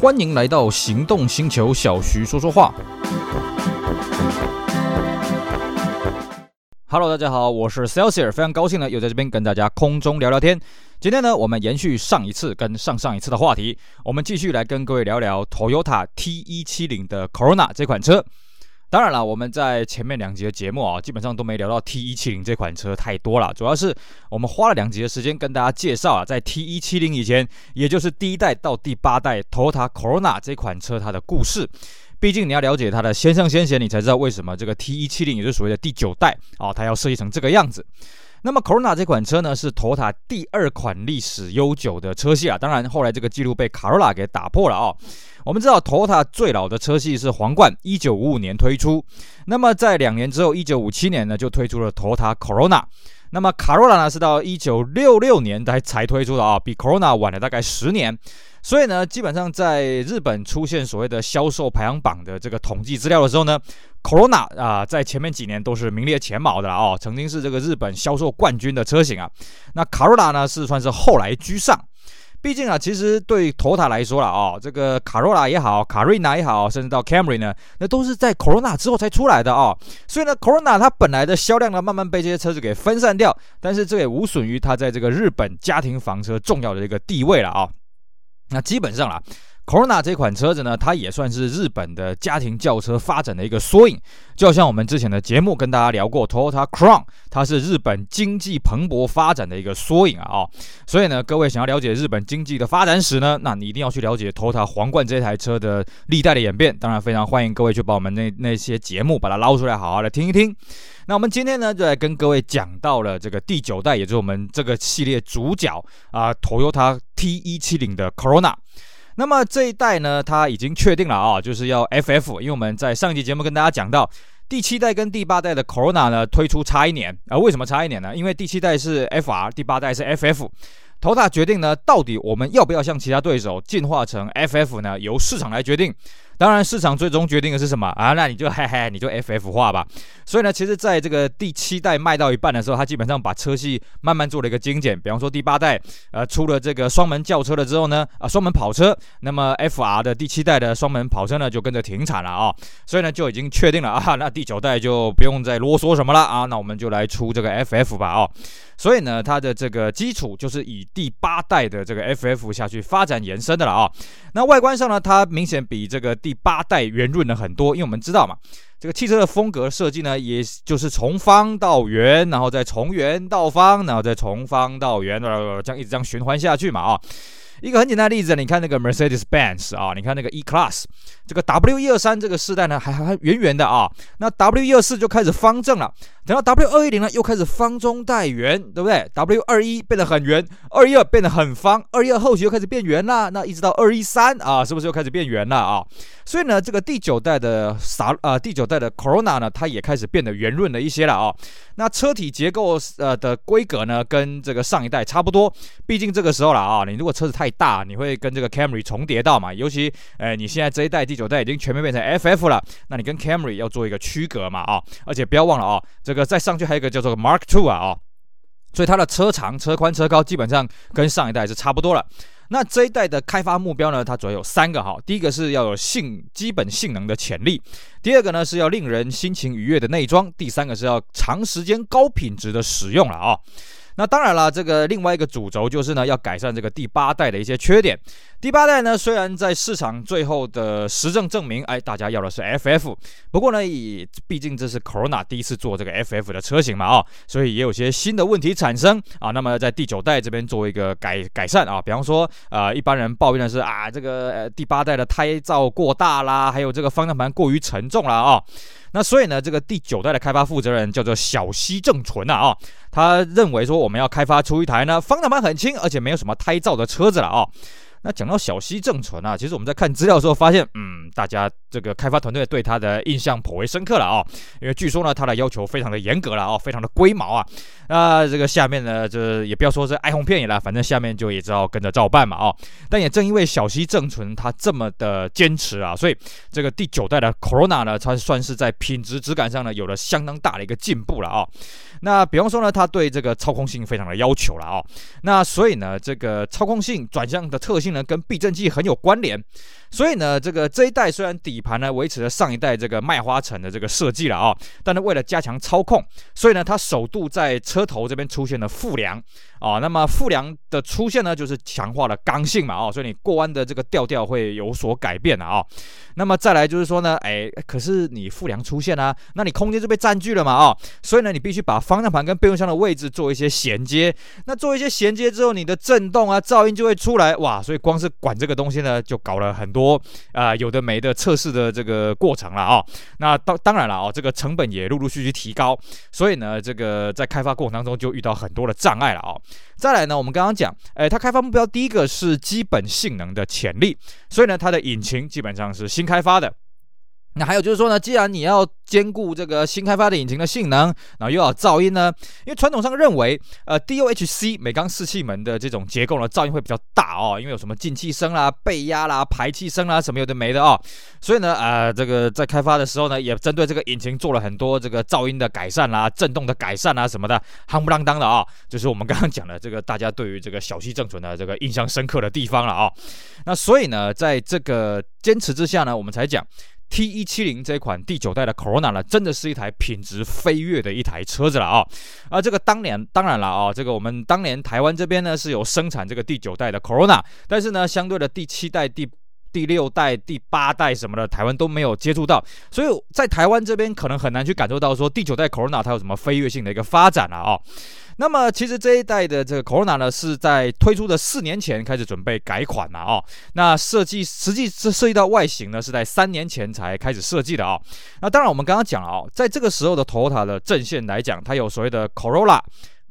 欢迎来到行动星球，小徐说说话。Hello，大家好，我是 Celsius，非常高兴呢，又在这边跟大家空中聊聊天。今天呢，我们延续上一次跟上上一次的话题，我们继续来跟各位聊聊 Toyota T 一七零的 Corona 这款车。当然了，我们在前面两集的节目啊，基本上都没聊到 T170 这款车太多了，主要是我们花了两集的时间跟大家介绍啊，在 T170 以前，也就是第一代到第八代 Toyota Corona 这款车它的故事。毕竟你要了解它的先上先贤，你才知道为什么这个 T170 也就是所谓的第九代啊，它要设计成这个样子。那么 Corona 这款车呢，是 Toyota 第二款历史悠久的车系啊，当然后来这个记录被 Corolla 给打破了啊。我们知道，Toyota 最老的车系是皇冠，一九五五年推出。那么在两年之后，一九五七年呢，就推出了 Toyota Corona。那么 Corolla 呢，是到一九六六年才才推出的啊，比 Corona 晚了大概十年。所以呢，基本上在日本出现所谓的销售排行榜的这个统计资料的时候呢，Corona 啊，在前面几年都是名列前茅的了哦，曾经是这个日本销售冠军的车型啊。那 Corolla 呢，是算是后来居上。毕竟啊，其实对头塔来说了啊、哦，这个卡罗拉也好，卡瑞娜也好，甚至到 Camry 呢，那都是在 Corona 之后才出来的啊、哦。所以呢，Corona 它本来的销量呢，慢慢被这些车子给分散掉，但是这也无损于它在这个日本家庭房车重要的一个地位了啊、那基本上啦。Corona 这款车子呢，它也算是日本的家庭轿车发展的一个缩影。就像我们之前的节目跟大家聊过，Toyota Crown，它是日本经济蓬勃发展的一个缩影啊！哦，所以呢，各位想要了解日本经济的发展史呢，那你一定要去了解 Toyota 皇冠这台车的历代的演变。当然，非常欢迎各位去把我们那那些节目把它捞出来，好好的听一听。那我们今天呢，就来跟各位讲到了这个第九代，也就是我们这个系列主角啊，Toyota T170 的 Corona。那么这一代呢，它已经确定了啊，就是要 FF，因为我们在上一集节目跟大家讲到，第七代跟第八代的 Corona 呢推出差一年啊，为什么差一年呢？因为第七代是 FR，第八代是 FF。头大决定呢，到底我们要不要向其他对手进化成 FF 呢？由市场来决定。当然，市场最终决定的是什么啊？那你就嘿嘿，你就 FF 化吧。所以呢，其实在这个第七代卖到一半的时候，它基本上把车系慢慢做了一个精简。比方说第八代，呃，出了这个双门轿车了之后呢，啊，双门跑车，那么 FR 的第七代的双门跑车呢，就跟着停产了啊。所以呢，就已经确定了啊，那第九代就不用再啰嗦什么了啊，那我们就来出这个 FF 吧啊。所以呢，它的这个基础就是以第八代的这个 FF 下去发展延伸的了啊。那外观上呢，它明显比这个第第八代圆润了很多，因为我们知道嘛，这个汽车的风格设计呢，也就是从方到圆，然后再从圆到方，然后再从方到圆，这样一直这样循环下去嘛啊。一个很简单的例子，你看那个 Mercedes-Benz 啊，你看那个 E-Class，这个 W 一二三这个世代呢，还还圆圆的啊。那 W 一二四就开始方正了，等到 W 二一零呢，又开始方中带圆，对不对？W 二一变得很圆，二一二变得很方，二一二后期又开始变圆了，那一直到二一三啊，是不是又开始变圆了啊？所以呢，这个第九代的啥啊，第九代的 Corona 呢，它也开始变得圆润了一些了啊。那车体结构呃的规格呢，跟这个上一代差不多，毕竟这个时候了啊，你如果车子太大，你会跟这个 Camry 重叠到嘛？尤其，呃，你现在这一代第九代已经全面变成 FF 了，那你跟 Camry 要做一个区隔嘛？啊，而且不要忘了啊，这个再上去还有一个叫做 Mark Two 啊，啊，所以它的车长、车宽、车高基本上跟上一代是差不多了。那这一代的开发目标呢，它主要有三个哈，第一个是要有性基本性能的潜力，第二个呢是要令人心情愉悦的内装，第三个是要长时间高品质的使用了啊。那当然了，这个另外一个主轴就是呢，要改善这个第八代的一些缺点。第八代呢，虽然在市场最后的实证证明，哎，大家要的是 FF，不过呢，也毕竟这是 Corona 第一次做这个 FF 的车型嘛，啊，所以也有些新的问题产生啊。那么在第九代这边做一个改改善啊，比方说，呃，一般人抱怨的是啊，这个呃第八代的胎噪过大啦，还有这个方向盘过于沉重了啊。那所以呢，这个第九代的开发负责人叫做小西正纯呐啊，他认为说我们要开发出一台呢方向盘很轻，而且没有什么胎噪的车子了啊。那讲到小西正纯啊，其实我们在看资料的时候发现，嗯，大家这个开发团队对他的印象颇为深刻了啊，因为据说呢，他的要求非常的严格了啊，非常的龟毛啊。那这个下面呢，这也不要说是哀鸿遍野了，反正下面就也知道跟着照办嘛啊。但也正因为小西正纯他这么的坚持啊，所以这个第九代的 Corona 呢，它算是在品质质感上呢有了相当大的一个进步了啊。那比方说呢，它对这个操控性非常的要求了啊。那所以呢，这个操控性转向的特性呢，跟避震器很有关联。所以呢，这个这一代虽然底盘呢维持了上一代这个麦花臣的这个设计了啊，但是为了加强操控，所以呢，它首度在车头这边出现了副梁啊。那么副梁的出现呢，就是强化了刚性嘛啊，所以你过弯的这个调调会有所改变了啊。那么再来就是说呢，哎，可是你副梁出现啊，那你空间就被占据了嘛啊，所以呢，你必须把方向盘跟备用箱的位置做一些衔接。那做一些衔接之后，你的震动啊、噪音就会出来哇。所以光是管这个东西呢，就搞了很多。多啊、有的没的测试的这个过程了啊、那当当然了啊、这个成本也陆陆续续提高，所以呢，这个在开发过程当中就遇到很多的障碍了啊、再来呢，我们刚刚讲，哎，它开发目标第一个是基本性能的潜力，所以呢，它的引擎基本上是新开发的。那还有就是说呢，既然你要兼顾这个新开发的引擎的性能，然后又要噪音呢，因为传统上认为，呃，DOHC 每缸四气门的这种结构呢，噪音会比较大哦，因为有什么进气声啦、背压啦、排气声啦，什么有的没的哦，所以呢，呃，这个在开发的时候呢，也针对这个引擎做了很多这个噪音的改善啦、震动的改善啊什么的，夯不啷当的啊、哦，就是我们刚刚讲的这个大家对于这个小溪正纯的这个印象深刻的地方了啊、哦。那所以呢，在这个坚持之下呢，我们才讲。T 一七零这款第九代的 Corona 呢，真的是一台品质飞跃的一台车子了啊！啊，这个当年当然了啊，这个我们当年台湾这边呢是有生产这个第九代的 Corona，但是呢，相对的第七代、第第六代、第八代什么的，台湾都没有接触到，所以在台湾这边可能很难去感受到说第九代 Corona 它有什么飞跃性的一个发展了啊。那么其实这一代的这个 Corona 呢，是在推出的四年前开始准备改款了哦。那设计实际是涉及到外形呢，是在三年前才开始设计的啊。那当然我们刚刚讲了哦，在这个时候的 Toyota 的阵线来讲，它有所谓的 Corolla、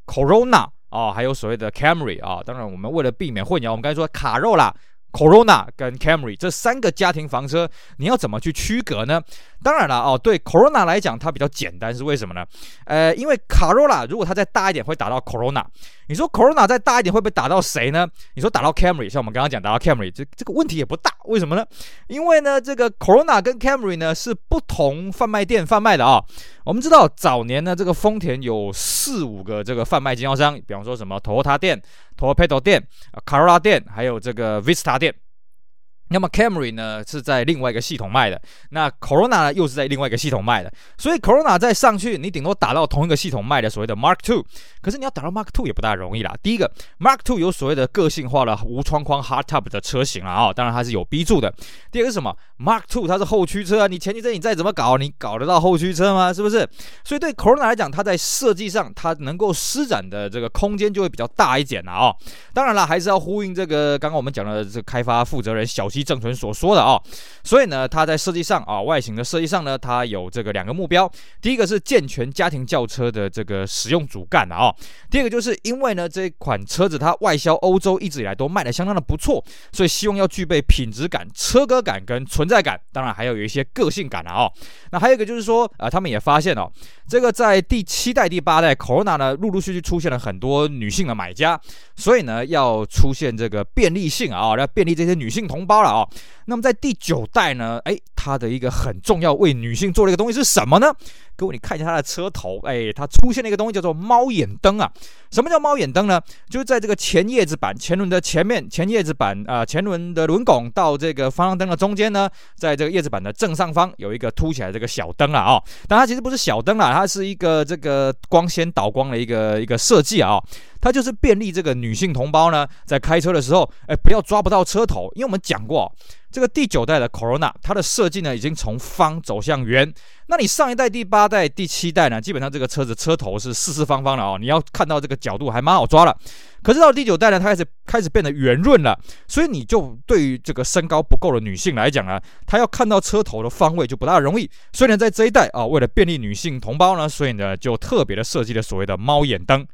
Corona 啊，还有所谓的 Camry 啊。当然我们为了避免混淆，我们刚才说卡肉啦。Corona 跟 Camry 这三个家庭房车，你要怎么去区隔呢？当然了哦，对 Corona 来讲，它比较简单，是为什么呢？呃，因为 Corolla 如果它再大一点，会打到 Corona。你说 Corona 再大一点，会不会打到谁呢？你说打到 Camry，像我们刚刚讲打到 Camry，这这个问题也不大。为什么呢？因为呢，这个 Corona 跟 Camry 呢是不同贩卖店贩卖的啊、我们知道早年呢，这个丰田有四五个这个贩卖经销商，比方说什么 Toyota 店、Toyota 店、Corolla 店，还有这个 Vista 店。那么 Camry 呢是在另外一个系统卖的，那 Corona 呢又是在另外一个系统卖的，所以 Corona 再上去，你顶多打到同一个系统卖的所谓的 Mark Two，可是你要打到 Mark Two 也不大容易啦。第一个 Mark Two 有所谓的个性化的无窗框 Hardtop 的车型了啊、哦，当然它是有 B 柱的。第二个是什么？Mark Two 它是后驱车啊，你前驱车你再怎么搞，你搞得到后驱车吗？是不是？所以对 Corona 来讲，它在设计上它能够施展的这个空间就会比较大一点了啊、哦。当然了，还是要呼应这个刚刚我们讲的这个开发负责人小。正纯所说的啊、所以呢，它在设计上啊，外形的设计上呢，它有这个两个目标。第一个是健全家庭轿车的这个使用主干啊、哦，第二个就是因为呢，这款车子它外销欧洲一直以来都卖的相当的不错，所以希望要具备品质感、车格感跟存在感，当然还要有一些个性感啊、哦。那还有一个就是说、呃，他们也发现哦，这个在第七代、第八代 Corona 呢，陆陆续续出现了很多女性的买家，所以呢，要出现这个便利性啊，要便利这些女性同胞。啊，那么在第九代呢，哎，它的一个很重要为女性做的一个东西是什么呢？各位，你看一下它的车头，哎，它出现了一个东西叫做猫眼灯啊。什么叫猫眼灯呢？就是在这个前叶子板前轮的前面，前叶子板啊、前轮的轮拱到这个方向灯的中间呢，在这个叶子板的正上方有一个凸起来这个小灯了啊、但它其实不是小灯啊，它是一个这个光纤导光的一个一个设计啊、它就是便利这个女性同胞呢，在开车的时候，哎，不要抓不到车头，因为我们讲过，这个第九代的 Corona，它的设计呢，已经从方走向圆。那你上一代、第八代、第七代呢，基本上这个车子车头是四四方方的哦，你要看到这个角度还蛮好抓了。可是到第九代呢，它开始开始变得圆润了，所以你就对于这个身高不够的女性来讲呢，她要看到车头的方位就不大容易。所以呢，在这一代啊，为了便利女性同胞呢，所以呢，就特别的设计了所谓的猫眼灯。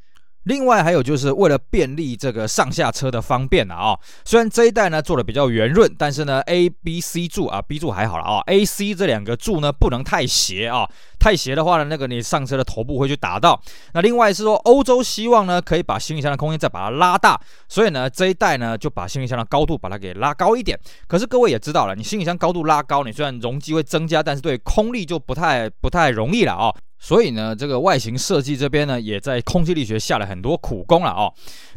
另外还有就是为了便利这个上下车的方便啊、虽然这一代呢做的比较圆润，但是呢 A、B、C 柱啊，B 柱还好了啊、A、C 这两个柱呢不能太斜啊、太斜的话呢，那个你上车的头部会去打到。那另外是说欧洲希望呢可以把行李箱的空间再把它拉大，所以呢这一代呢就把行李箱的高度把它给拉高一点。可是各位也知道了，你行李箱高度拉高，你虽然容积会增加，但是对空力就不太不太容易了啊、所以呢，这个外形设计这边呢，也在空气力学下了很多苦功了哦。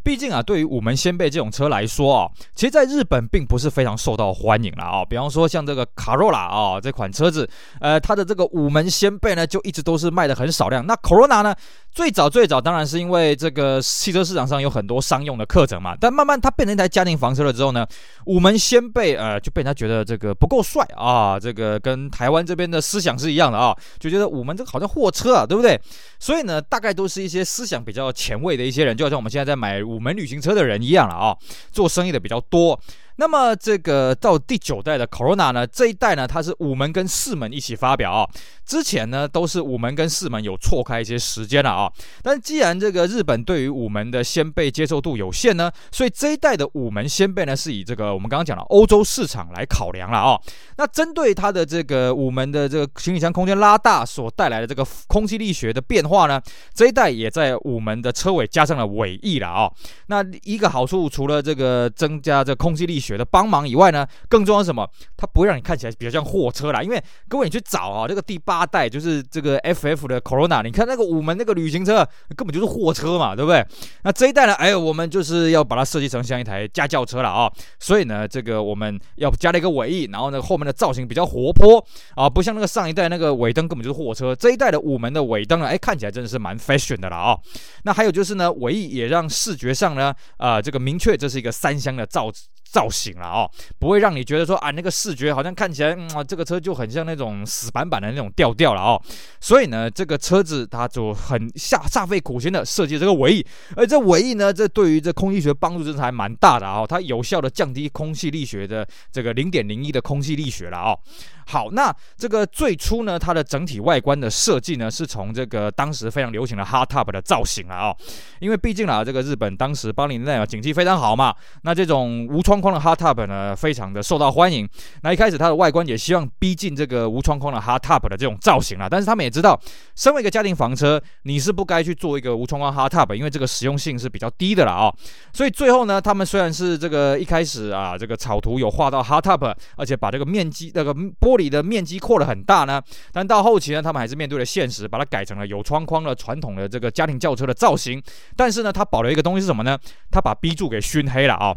毕竟啊，对于五门掀背这种车来说啊，其实在日本并不是非常受到欢迎了啊。比方说像这个卡罗拉啊这款车子，呃，它的这个五门掀背呢，就一直都是卖的很少量。那 Corona 呢，最早最早当然是因为这个汽车市场上有很多商用的课程嘛，但慢慢它变成一台家庭房车了之后呢，五门掀背呃就被人家觉得这个不够帅啊，这个跟台湾这边的思想是一样的啊，就觉得五门这个好像货车啊，对不对？所以呢，大概都是一些思想比较前卫的一些人，就好像我们现在在买五我们旅行车的人一样了啊，做生意的比较多。那么这个到第九代的 Corona 呢，这一代呢，它是五门跟四门一起发表啊。之前呢都是五门跟四门有错开一些时间了啊。但既然这个日本对于五门的掀背接受度有限呢，所以这一代的五门掀背呢是以这个我们刚刚讲的欧洲市场来考量了啊。那针对它的这个五门的这个行李箱空间拉大所带来的这个空气力学的变化呢，这一代也在五门的车尾加上了尾翼了啊。那一个好处除了这个增加这空气力学的帮忙以外呢，更重要是什么？它不会让你看起来比较像货车啦。因为各位你去找啊，这个第八代就是这个 FF 的 Corona，你看那个五门那个旅行车根本就是货车嘛，对不对？那这一代呢，哎，我们就是要把它设计成像一台家轿车了啊。所以呢，这个我们要加了一个尾翼，然后呢后面的造型比较活泼啊，不像那个上一代那个尾灯根本就是货车。这一代的五门的尾灯呢，哎，看起来真的是蛮 fashion 的了啊。那还有就是呢，尾翼也让视觉上呢，啊，这个明确这是一个三厢的造造型了哦，不会让你觉得说啊，那个视觉好像看起来，啊，这个车就很像那种死板板的那种调调了哦。所以呢，这个车子它就很下煞费苦心的设计这个尾翼，而这尾翼呢，这对于这空气学帮助真的还蛮大的哦，它有效的降低空气力学的这个零点零一的空气力学了哦。好，那这个最初呢，它的整体外观的设计呢，是从这个当时非常流行的 hardtop 的造型了哦，因为毕竟啊，这个日本当时八零年代啊，景气非常好嘛，那这种无窗框的 hardtop 呢，非常的受到欢迎。那一开始它的外观也希望逼近这个无窗框的 hardtop 的这种造型啊，但是他们也知道，身为一个家庭房车，你是不该去做一个无窗框 hardtop，因为这个实用性是比较低的了啊。所以最后呢，他们虽然是这个一开始啊，这个草图有画到 hardtop，而且把这个面积那个玻里的面积扩了很大呢，但到后期呢，他们还是面对了现实，把它改成了有窗框的传统的这个家庭轿车的造型。但是呢，它保留一个东西是什么呢？它把 B 柱给熏黑了啊。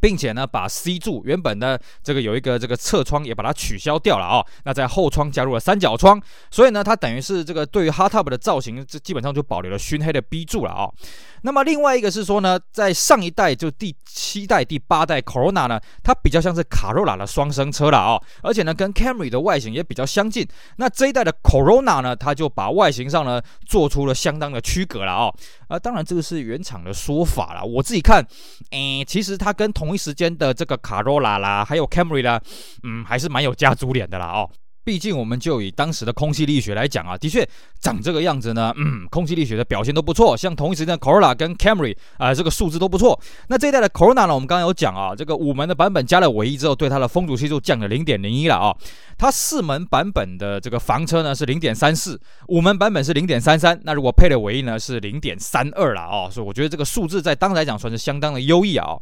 并且呢，把 C 柱原本的这个有一个这个侧窗也把它取消掉了啊、哦。那在后窗加入了三角窗，所以呢，它等于是这个对于 hardtop 的造型，这基本上就保留了熏黑的 B 柱了啊、哦。那么另外一个是说呢，在上一代就第七代、第八代 Corona 呢，它比较像是卡罗拉的双生车了啊、哦，而且呢，跟 Camry 的外形也比较相近。那这一代的 Corona 呢，它就把外形上呢做出了相当的区隔了啊、哦。啊，当然这个是原厂的说法啦，我自己看，诶，其实它跟同一时间的这个卡罗拉啦，还有 Camry 啦，嗯，还是蛮有家族脸的啦哦。毕竟我们就以当时的空气力学来讲啊，的确长这个样子呢，嗯，空气力学的表现都不错。像同一时间 Corolla 跟 Camry 啊、这个数字都不错。那这一代的 Corona 呢，我们刚刚有讲啊，这个五门的版本加了尾翼之后，对它的风阻系数降了零点零一了啊。它四门版本的这个房车呢是零点三四，五门版本是零点三三。那如果配了尾翼呢是零点三二了啊。所以我觉得这个数字在当时来讲算是相当的优异啊。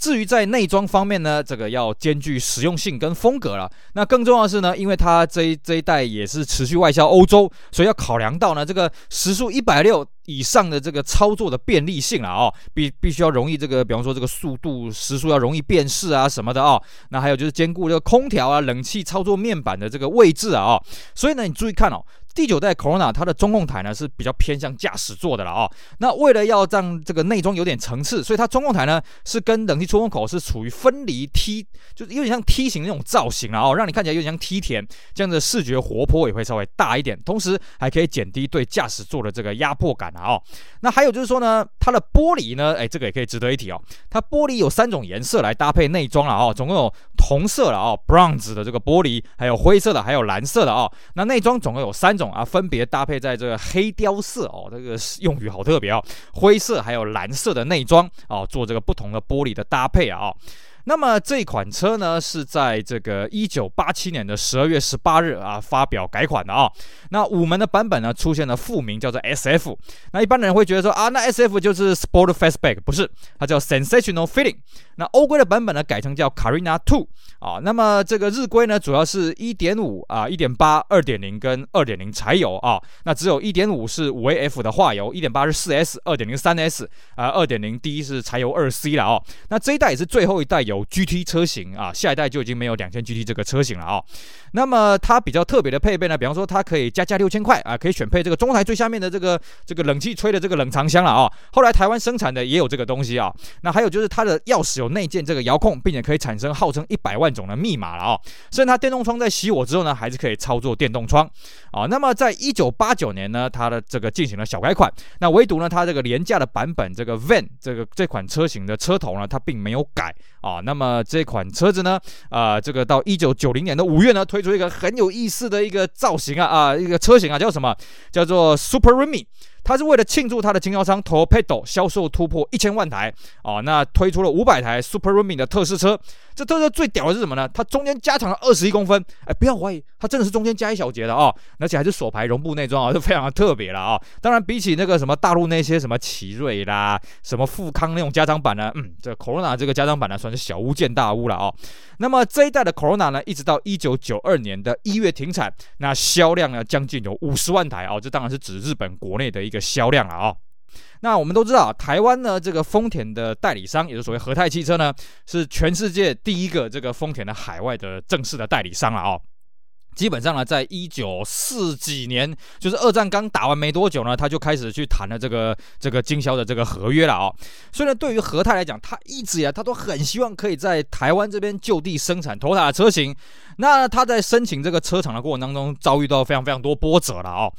至于在内装方面呢，这个要兼具实用性跟风格了。那更重要的是呢，因为它这一这一代也是持续外销欧洲，所以要考量到呢这个时速一百六以上的这个操作的便利性了哦，必必须要容易这个，比方说这个速度时速要容易辨识啊什么的哦。那还有就是兼顾这个空调啊、冷气操作面板的这个位置啊哦。所以呢，你注意看哦。第九代 Corona 它的中控台呢是比较偏向驾驶座的了啊、哦。那为了要让这个内装有点层次，所以它中控台呢是跟冷气出风口是处于分离梯，就是有点像梯形那种造型了，哦，让你看起来有点像梯田，这样的视觉活泼也会稍微大一点，同时还可以减低对驾驶座的这个压迫感啊。哦，那还有就是说呢，它的玻璃呢，哎，这个也可以值得一提哦。它玻璃有三种颜色来搭配内装了哦，总共有铜色了哦，bronze 的这个玻璃，还有灰色的，还有蓝色的哦。那内装总共有三种。啊，分别搭配在这个黑雕色哦，这个用语好特别哦，灰色还有蓝色的内装哦，做这个不同的玻璃的搭配啊。那么这款车呢，是在这个一九八七年的十二月十八日啊发表改款的啊。那五门的版本呢，出现了副名叫做 SF。那一般的人会觉得说啊，那 SF 就是 Sport Fastback，不是，它叫 Sensational Feeling。那欧规的版本呢，改成叫 Carina Two 啊。那么这个日规呢，主要是一点五啊、一点八、二点零跟二点零柴油啊。那只有一点五是五 AF 的化油，一点八是四 S，二点零三 S 啊，二点零 D 是柴油二 C 了哦。那这一代也是最后一代有 GT 车型啊，下一代就已经没有两千 GT 这个车型了啊。那么它比较特别的配备呢，比方说它可以加价六千块啊，可以选配这个中台最下面的这个这个冷气吹的这个冷藏箱了啊。后来台湾生产的也有这个东西啊。那还有就是它的钥匙有内建这个遥控，并且可以产生号称一百万种的密码了啊。甚至它电动窗在熄火之后呢，还是可以操作电动窗啊。那么在一九八九年呢，它的这个进行了小改款。那唯独呢，它这个廉价的版本，这个 Van 这个这款车型的车头呢，它并没有改啊。那么这款车子呢，啊，这个到一九九零年的五月呢，推出一个很有意思的一个造型啊啊，一个车型啊，叫什么？叫做 Super Remy。它是为了庆祝它的经销商 Torpedo 销售突破一千万台啊，那推出了五百台 Super Remy 的特试车。这特色最屌的是什么呢？它中间加长了二十一公分，哎，不要怀疑，它真的是中间加一小节的啊，而且还是锁排绒布内装啊，就非常的特别了啊。当然，比起那个什么大陆那些什么奇瑞啦、什么富康那种加长版呢，嗯，这 Corona 这个加长版呢，算是小巫见大巫了啊。那么这一代的 Corona 呢，一直到一九九二年的一月停产，那销量呢将近有五十万台啊，这当然是指日本国内的一一个销量了啊。那我们都知道，台湾呢，这个丰田的代理商，也就是所谓和泰汽车呢，是全世界第一个这个丰田的海外的正式的代理商了哦。基本上呢，在一九四几年，就是二战刚打完没多久呢，他就开始去谈了这个这个经销的这个合约了啊、哦。所以呢，对于和泰来讲，他一直呀，他都很希望可以在台湾这边就地生产 Toyota 的车型。那他在申请这个车厂的过程当中，遭遇到非常非常多波折了啊、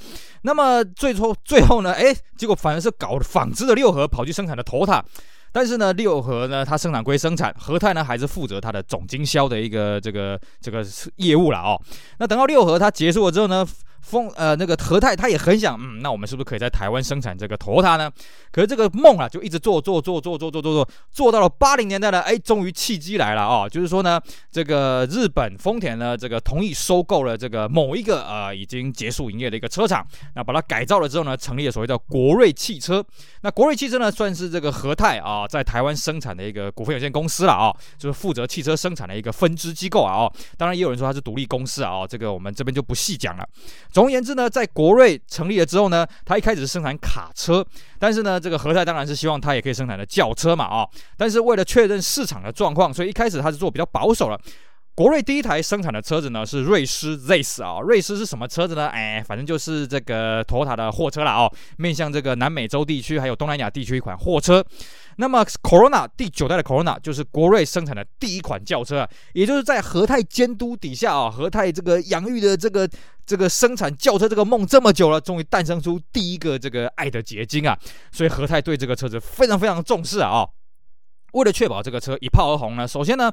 那么最初最后呢，哎，结果反而是搞纺织的六合跑去生产的 Toyota。但是呢，六合呢，它生产归生产，和泰呢还是负责它的总经销的一个这个这个业务了哦。那等到六合它结束了之后呢，丰呃那个和泰他也很想，嗯，那我们是不是可以在台湾生产这个托塔呢？可是这个梦啊，就一直做做做做做做做做，做到了八零年代呢，哎，终于契机来了哦，就是说呢，这个日本丰田呢，这个同意收购了这个某一个呃已经结束营业的一个车厂，那把它改造了之后呢，成立了所谓的国瑞汽车。那国瑞汽车呢，算是这个和泰啊在台湾生产的一个股份有限公司了啊，就是负责汽车生产的一个分支机构啊。哦，当然也有人说它是独立公司啊，这个我们这边就不细讲了。总而言之呢，在国瑞成立了之后呢，它一开始是生产卡车，但是呢，这个和泰当然是希望它也可以生产的轿车嘛，啊，但是为了确认市场的状况，所以一开始它是做比较保守了。国瑞第一台生产的车子呢是瑞狮 ZS 啊，瑞狮是什么车子呢？哎，反正就是这个托塔的货车了哦，面向这个南美洲地区还有东南亚地区一款货车。那么 Corona 第九代的 Corona 就是国瑞生产的第一款轿车啊，也就是在和泰监督底下啊，和泰这个养育的这个这个生产轿车这个梦这么久了，终于诞生出第一个这个爱的结晶啊，所以和泰对这个车子非常非常重视啊，为了确保这个车一炮而红呢，首先呢，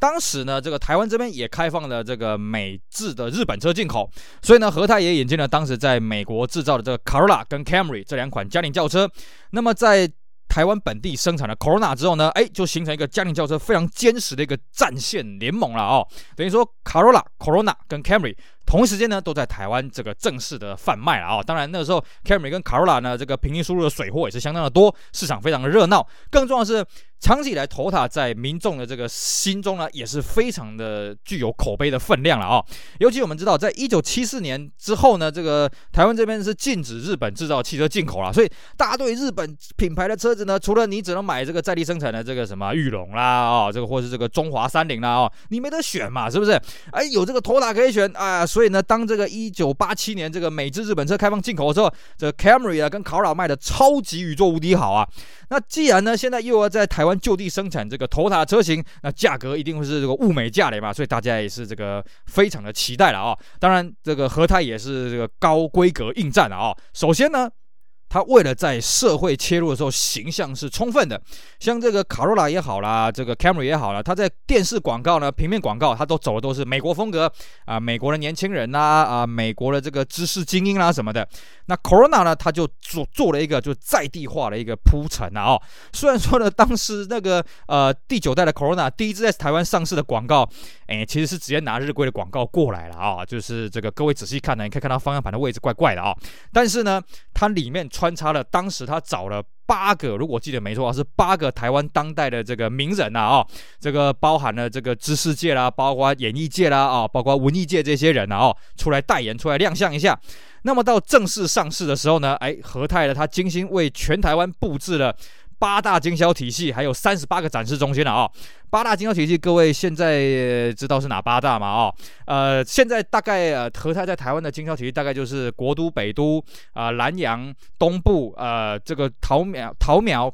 当时呢，这个台湾这边也开放了这个美制的日本车进口，所以呢，和泰也引进了当时在美国制造的这个 Corolla 跟 Camry 这两款家庭轿车。那么在台湾本地生产的 Corona 之后呢，哎，就形成一个家庭轿车非常坚实的一个战线联盟了哦。等于说 Corolla、Corona 跟 Camry 同一时间呢都在台湾这个正式的贩卖了啊。当然那个时候 Camry 跟 Corolla 呢这个平行输入的水货也是相当的多，市场非常的热闹。更重要的是。长期以来丰田在民众的这个心中呢，也是非常的具有口碑的分量了啊、尤其我们知道，在一九七四年之后呢，这个台湾这边是禁止日本制造汽车进口了，所以大家对日本品牌的车子呢，除了你只能买这个在地生产的这个什么裕隆啦啊、哦，这个或是这个中华三菱啦哦，你没得选嘛，是不是？哎，有这个丰田可以选啊，所以呢，当这个一九八七年这个美制日本车开放进口的时候，这 Camry 啊跟考拉卖的超级宇宙无敌好啊。那既然呢，现在又要在台湾就地生产这个头塔车型，那价格一定会是这个物美价廉嘛，所以大家也是这个非常的期待了啊、当然，这个和泰也是这个高规格应战了啊、首先呢，他为了在社会切入的时候形象是充分的，像这个卡罗拉也好啦，这个 Camry 也好啦，它在电视广告呢、平面广告，它都走的都是美国风格啊，美国的年轻人呐啊，美国的这个知识精英啦什么的。那 Corona 呢，它就做做了一个就在地化的一个铺陈啊哦。虽然说呢，当时那个呃第九代的 Corona 第一支在台湾上市的广告，哎，其实是直接拿日规的广告过来了啊，就是这个各位仔细看呢，你可以看到方向盘的位置怪怪的啊，但是呢，它里面。穿插了当时他找了八个，如果记得没错啊，是八个台湾当代的这个名人呐啊，这个包含了这个知识界啦，包括演艺界啦啊，包括文艺界这些人啊，哦出来代言，出来亮相一下。那么到正式上市的时候呢，哎，和泰呢，他精心为全台湾布置了。八大经销体系，还有三十八个展示中心了啊、八大经销体系，各位现在知道是哪八大吗？啊、呃，现在大概呃，和泰在台湾的经销体系大概就是国都、北都啊、呃、南阳、东部，呃，这个桃苗、桃苗，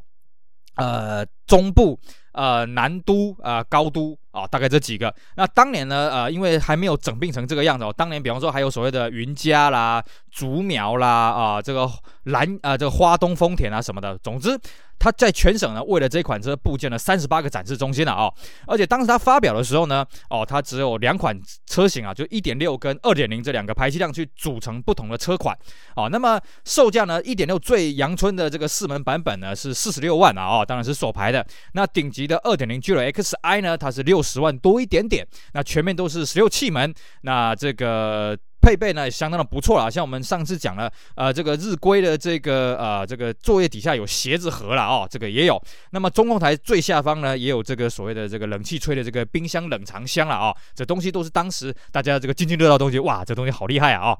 呃，中部。呃，南都呃，高都啊、大概这几个。那当年呢，呃，因为还没有整并成这个样子哦。当年，比方说还有所谓的云嘉啦、竹苗啦啊、这个蓝啊、呃，这个花东丰田啊什么的。总之。他在全省呢，为了这款车布建了三十八个展示中心了啊、哦！而且当时他发表的时候呢，哦，它只有两款车型啊，就一点六跟二点零这两个排气量去组成不同的车款哦。那么售价呢，一点六最阳春的这个四门版本呢是四十六万啊，哦，当然是首排的。那顶级的二点零 GLXi 呢，它是六十万多一点点。那全面都是十六气门，那这个。配备呢相当的不错了，像我们上次讲了，呃，这个日规的这个呃这个座椅底下有鞋子盒了哦，这个也有。那么中控台最下方呢也有这个所谓的这个冷气吹的这个冰箱冷藏箱了啊、这东西都是当时大家这个津津乐道的东西，哇，这东西好厉害啊、哦！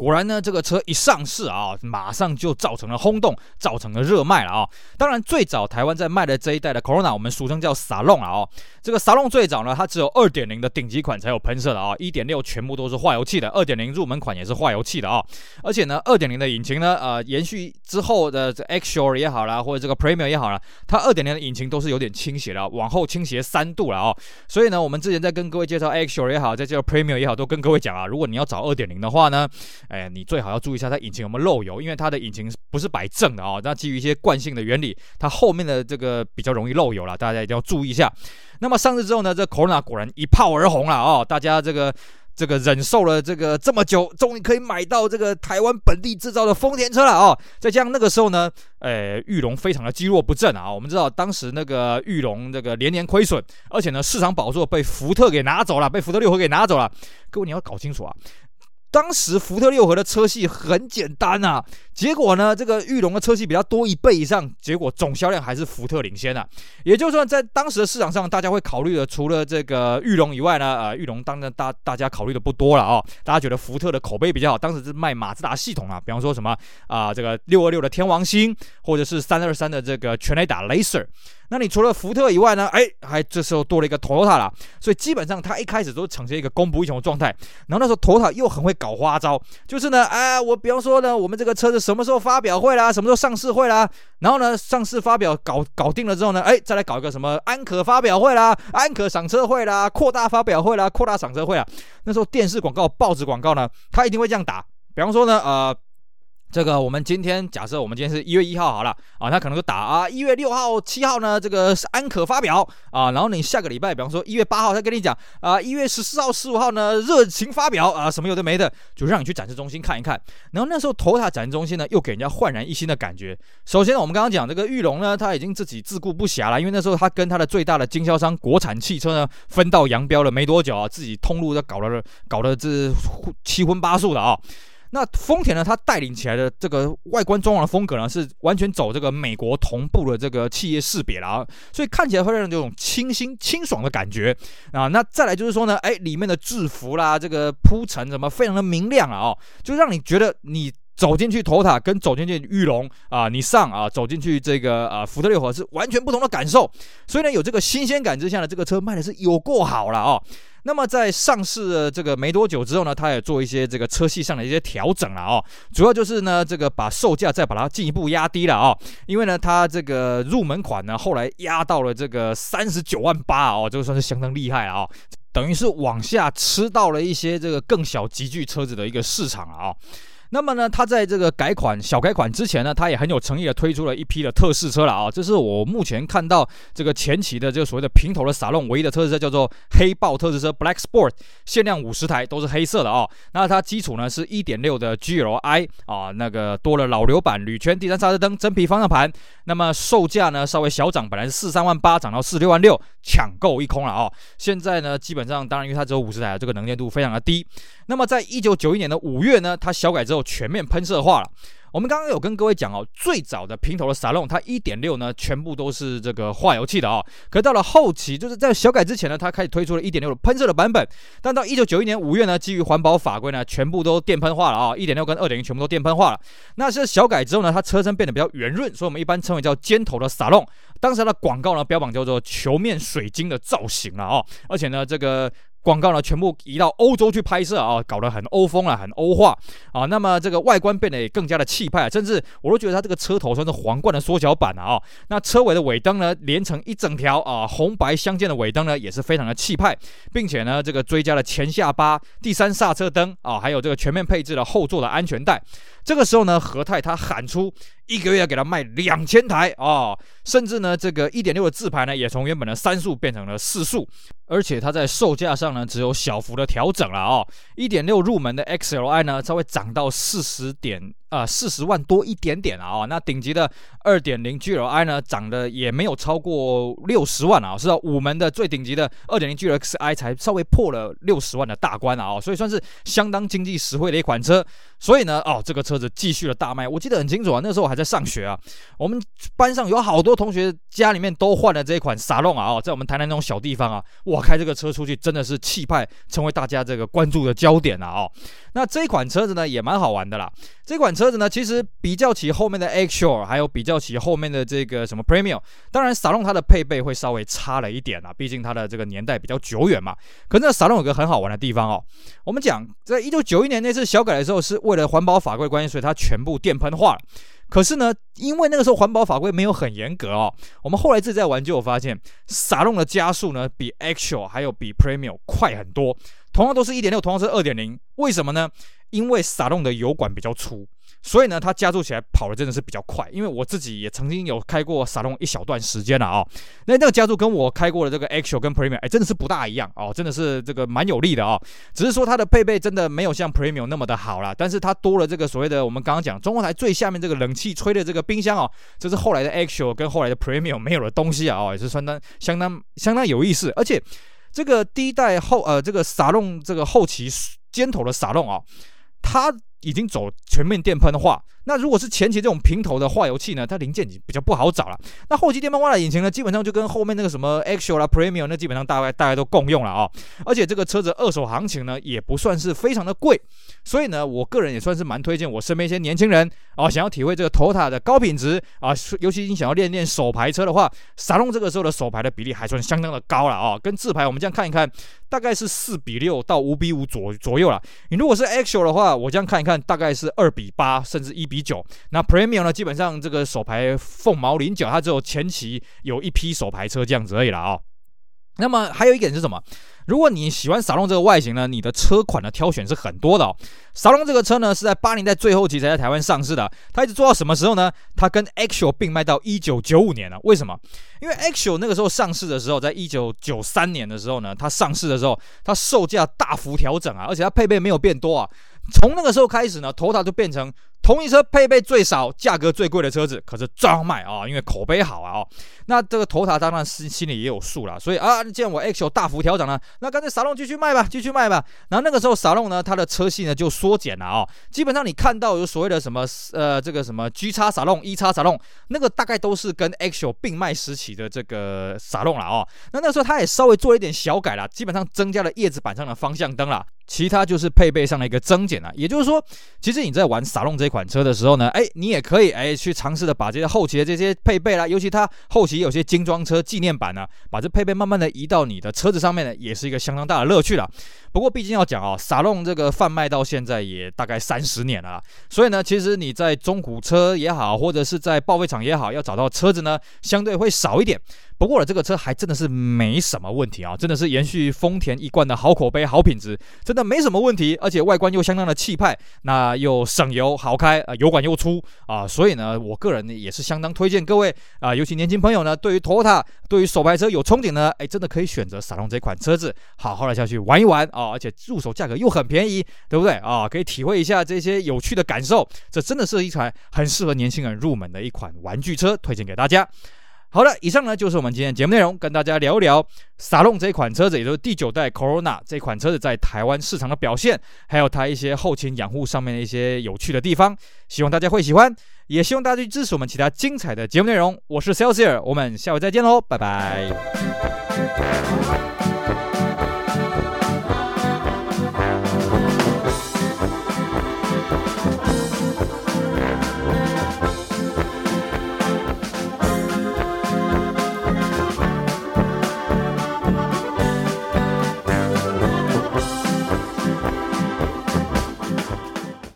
果然呢，这个车一上市啊，马上就造成了轰动，造成了热卖了啊。当然，最早台湾在卖的这一代的 Corona，我们俗称叫 Salon 啊。这个沙龙最早呢，它只有二点零的顶级款才有喷射的啊，一点六全部都是化油器的，二点零入门款也是化油器的啊。而且呢，二点零的引擎呢，呃，延续之后的这 X-Shore 也好啦，或者这个 Premier 也好啦，它二点零的引擎都是有点倾斜的，往后倾斜三度了啊。所以呢，我们之前在跟各位介绍 X-Shore 也好，在介绍 Premier 也好，都跟各位讲啊，如果你要找二点零的话呢，哎，你最好要注意一下它引擎有没有漏油，因为它的引擎不是摆正的啊。那基于一些惯性的原理，它后面的这个比较容易漏油了，大家一定要注意一下。那么上市之后呢，这 Corona 果然一炮而红了哦，大家这个这个忍受了这个这么久，终于可以买到这个台湾本地制造的丰田车了哦。再加上那个时候呢，呃，裕隆非常的积弱不振啊。我们知道当时那个裕隆这个连年亏损，而且呢市场宝座被福特给拿走了，被福特六合给拿走了。各位你要搞清楚啊。当时福特六合的车系很简单啊，结果呢，这个裕隆的车系比它多一倍以上，结果总销量还是福特领先啊。也就是说，在当时的市场上，大家会考虑的除了这个裕隆以外呢，呃，裕隆当然大大家考虑的不多了啊、哦。大家觉得福特的口碑比较好，当时是卖马自达系统啊，比方说什么啊、这个六二六的天王星，或者是三二三的这个全雷打 Laser。那你除了福特以外呢？哎，还这时候多了一个 Toyota 啦，所以基本上它一开始都呈现一个供不应求的状态。然后那时候 Toyota 又很会搞花招，就是呢，哎，我比方说呢，我们这个车子什么时候发表会啦，什么时候上市会啦，然后呢，上市发表搞搞定了之后呢，哎，再来搞一个什么安可发表会啦，安可赏车会啦，扩大发表会啦，扩大赏车会啊。那时候电视广告、报纸广告呢，它一定会这样打。比方说呢，呃。这个我们今天假设我们今天是一月一号好了啊，他可能就打啊一月六号、七号呢，这个安可发表啊，然后你下个礼拜，比方说一月八号，他跟你讲啊，一月十四号、十五号呢热情发表啊，什么有的没的，就让你去展示中心看一看。然后那时候 Toyota 展示中心呢，又给人家焕然一新的感觉。首先，我们刚刚讲这个裕隆呢，他已经自己自顾不暇了，因为那时候他跟他的最大的经销商国产汽车呢分道扬镳了没多久啊，自己通路都搞了搞得这七荤八素的啊。那丰田呢，它带领起来的这个外观装潢的风格呢，是完全走这个美国同步的这个企业识别了啊，所以看起来会让人有种清新清爽的感觉。啊。那再来就是说呢，哎，里面的制服啦，这个铺陈什么非常的明亮啊，就让你觉得你走进去 Toyota 跟走进去裕隆啊，你上啊走进去这个啊福特六合是完全不同的感受。所以呢，有这个新鲜感之下呢，这个车卖的是有够好了哦。那么在上市的这个没多久之后呢，它也做一些这个车系上的一些调整了哦，主要就是呢这个把售价再把它进一步压低了哦，因为呢它这个入门款呢后来压到了这个三十九万八哦，这个算是相当厉害了哦，等于是往下吃到了一些这个更小级距车子的一个市场了哦。那么呢，它在这个改款小改款之前呢，它也很有诚意的推出了一批的特试车了啊。这是我目前看到这个前期的这个所谓的平头的 Salon 唯一的特试车，叫做黑豹特试车 Black Sport，限量五十台，都是黑色的啊。那它基础呢是一点六的 GLI 啊，那个多了老流版铝圈第三刹车灯，真皮方向盘。那么售价呢稍微小涨，本来是四三万八，涨到四六万六，抢购一空了啊。现在呢，基本上当然因为它只有五十台，这个能见度非常的低。那么在一九九一年的五月呢，它小改之后全面喷射化了。我们刚刚有跟各位讲哦，最早的平头的萨龙它一点六呢，全部都是这个化油器的啊、哦。可到了后期，就是在小改之前呢，它开始推出了一点六的喷射的版本。但到一九九一年五月呢，基于环保法规呢，全部都电喷化了啊、哦，一点六跟二点零全部都电喷化了。那是小改之后呢，它车身变得比较圆润，所以我们一般称为叫尖头的萨龙。当时的广告呢，标榜叫做球面水晶的造型了啊、而且呢，这个。广告呢，全部移到欧洲去拍摄啊，搞得很欧风啊，很欧化啊。那么这个外观变得也更加的气派，甚至我都觉得它这个车头算是皇冠的缩小版了啊。那车尾的尾灯呢，连成一整条啊，红白相间的尾灯呢，也是非常的气派，并且呢，这个追加了前下巴、第三刹车灯啊，还有这个全面配置了后座的安全带。这个时候呢，和泰他喊出一个月要给他卖两千台啊，甚至呢，这个一点六的自排呢，也从原本的三速变成了四速。而且它在售价上呢，只有小幅的调整了哦。一点六入门的 XLI 呢，它会涨到四十点。啊，四十万多一点点啊，那顶级的二点零 GLI 呢，涨的也没有超过六十万啊，是啊，五门的最顶级的二点零 GLXI 才稍微破了六十万的大关啊，所以算是相当经济实惠的一款车。所以呢，哦，这个车子继续的大卖，我记得很清楚啊，那时候我还在上学啊，我们班上有好多同学家里面都换了这一款沙龙啊，哦，在我们台南那种小地方啊，哇，开这个车出去真的是气派，成为大家这个关注的焦点啊，哦，那这一款车子呢也蛮好玩的啦，这款。车子呢，其实比较起后面的 X-Shore，还有比较起后面的这个什么 Premium，当然 Salon 它的配备会稍微差了一点啊，毕竟它的这个年代比较久远嘛。可是那 Salon 有个很好玩的地方哦，我们讲在一九九一年那次小改的时候，是为了环保法规关系，所以它全部电喷化了。可是呢，因为那个时候环保法规没有很严格哦，我们后来自己在玩就有发现，Salon 的加速呢比 X-Shore 还有比 Premium 快很多。同样都是一点六，同样是二点零，为什么呢？因为 Salon 的油管比较粗。所以呢，它加速起来跑的真的是比较快，因为我自己也曾经有开过 Salon 一小段时间了啊、那那个加速跟我开过的这个 Actual 跟 Premium，哎，真的是不大一样哦，真的是这个蛮有力的啊、只是说它的配备真的没有像 Premium 那么的好啦，但是它多了这个所谓的我们刚刚讲中控台最下面这个冷气吹的这个冰箱哦，这是后来的 Actual 跟后来的 Premium 没有的东西啊，哦，也是相当相当相当有意思。而且这个第一代后呃这个撒弄这个后期尖头的撒弄啊，它。已经走全面电喷化，那如果是前期这种平头的化油器呢，它零件已经比较不好找了。那后期电喷化的引擎呢，基本上就跟后面那个什么 X-Shore 啦、Premium 那基本上大概大概都共用了啊、哦。而且这个车子二手行情呢，也不算是非常的贵，所以呢，我个人也算是蛮推荐我身边一些年轻人啊、想要体会这个 Toyota 的高品质啊，尤其你想要练练手排车的话，Salon 这个时候的手排的比例还算相当的高了啊、哦，跟自排我们这样看一看，大概是四比六到五比五左左右了。你如果是 X-Shore 的话，我这样看一。看大概是二比八，甚至一比九。那 Premium 呢？基本上这个手牌凤毛麟角，它只有前期有一批手牌车这样子而已了啊、那么还有一点是什么？如果你喜欢 Salon 这个外形呢，你的车款的挑选是很多的哦。Salon 这个车呢是在八零代最后期才在台湾上市的，它一直做到什么时候呢？它跟 X-Shore 并卖到一九九五年了。为什么？因为 X-Shore 那个时候上市的时候，在一九九三年的时候呢，它上市的时候，它售价大幅调整啊，而且它配备没有变多啊。从那个时候开始呢，Toyota 就变成同一车配备最少、价格最贵的车子，可是照样卖啊，因为口碑好啊。哦，那这个 Toyota 当然心心里也有数了，所以啊，既然我 X 大幅调整了，那干脆 Salon 继续卖吧，继续卖吧。然后那个时候 Salon 呢，它的车系呢就缩减了啊，基本上你看到有所谓的什么呃这个什么 G 叉 Salon、E 叉 Salon，那个大概都是跟 X 并卖时期的这个 Salon 了哦。那那时候它也稍微做了一点小改了，基本上增加了叶子板上的方向灯了。其他就是配备上的一个增减了，也就是说，其实你在玩 Salon 这款车的时候呢，哎，你也可以哎去尝试的把这些后期的这些配备啦，尤其它后期有些精装车纪念版呢，把这配备慢慢的移到你的车子上面呢，也是一个相当大的乐趣了。不过毕竟要讲啊，Salon 这个贩卖到现在也大概三十年了，所以呢，其实你在中古车也好，或者是在报废厂也好，要找到车子呢，相对会少一点。不过呢，这个车还真的是没什么问题啊，真的是延续丰田一贯的好口碑、好品质，真的没什么问题，而且外观又相当的气派，那又省油、好开啊，油管又粗啊，所以呢，我个人呢也是相当推荐各位啊，尤其年轻朋友呢，对于 Toyota、对于手排车有憧憬呢，哎，真的可以选择 Salon 这款车子，好好的下去玩一玩啊，而且入手价格又很便宜，对不对啊？可以体会一下这些有趣的感受，这真的是一台很适合年轻人入门的一款玩具车，推荐给大家。好了，以上呢就是我们今天节目内容，跟大家聊一聊萨龙这款车子，也就是第九代 Corona 这款车子在台湾市场的表现，还有它一些后勤养护上面的一些有趣的地方，希望大家会喜欢，也希望大家去支持我们其他精彩的节目内容。我是 Celsius，我们下回再见喽，拜拜。